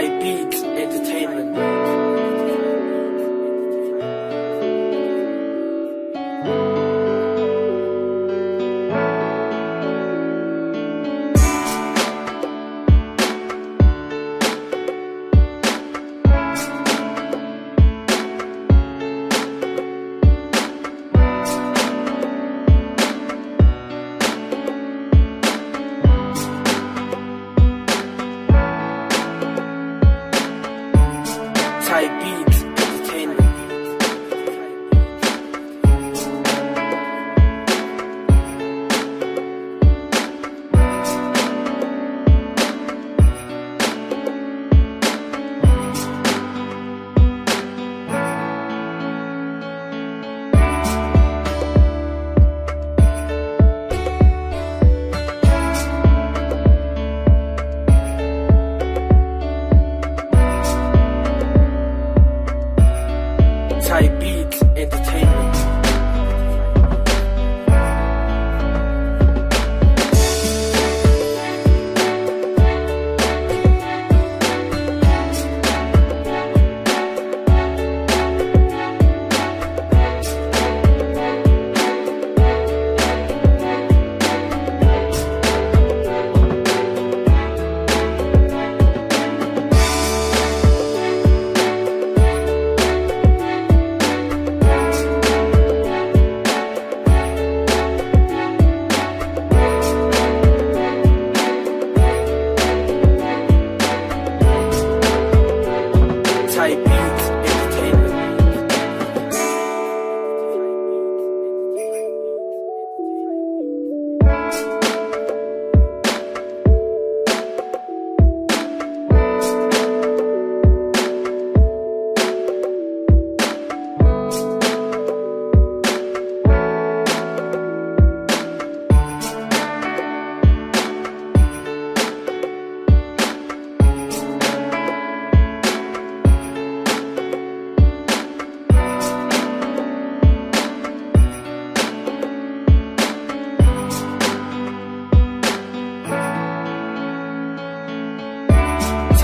by Beat Entertainment.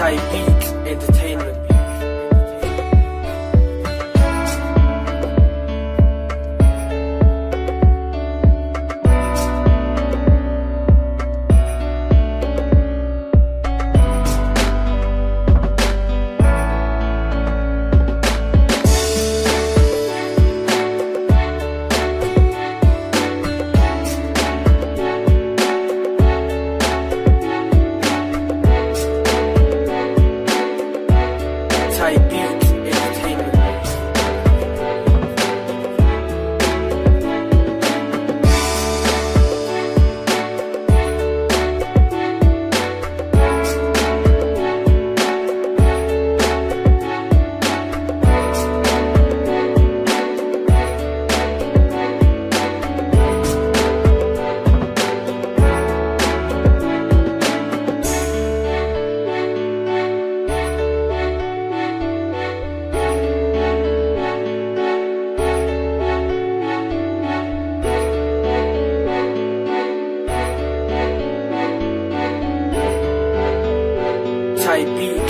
Sky beat Entertainment. might be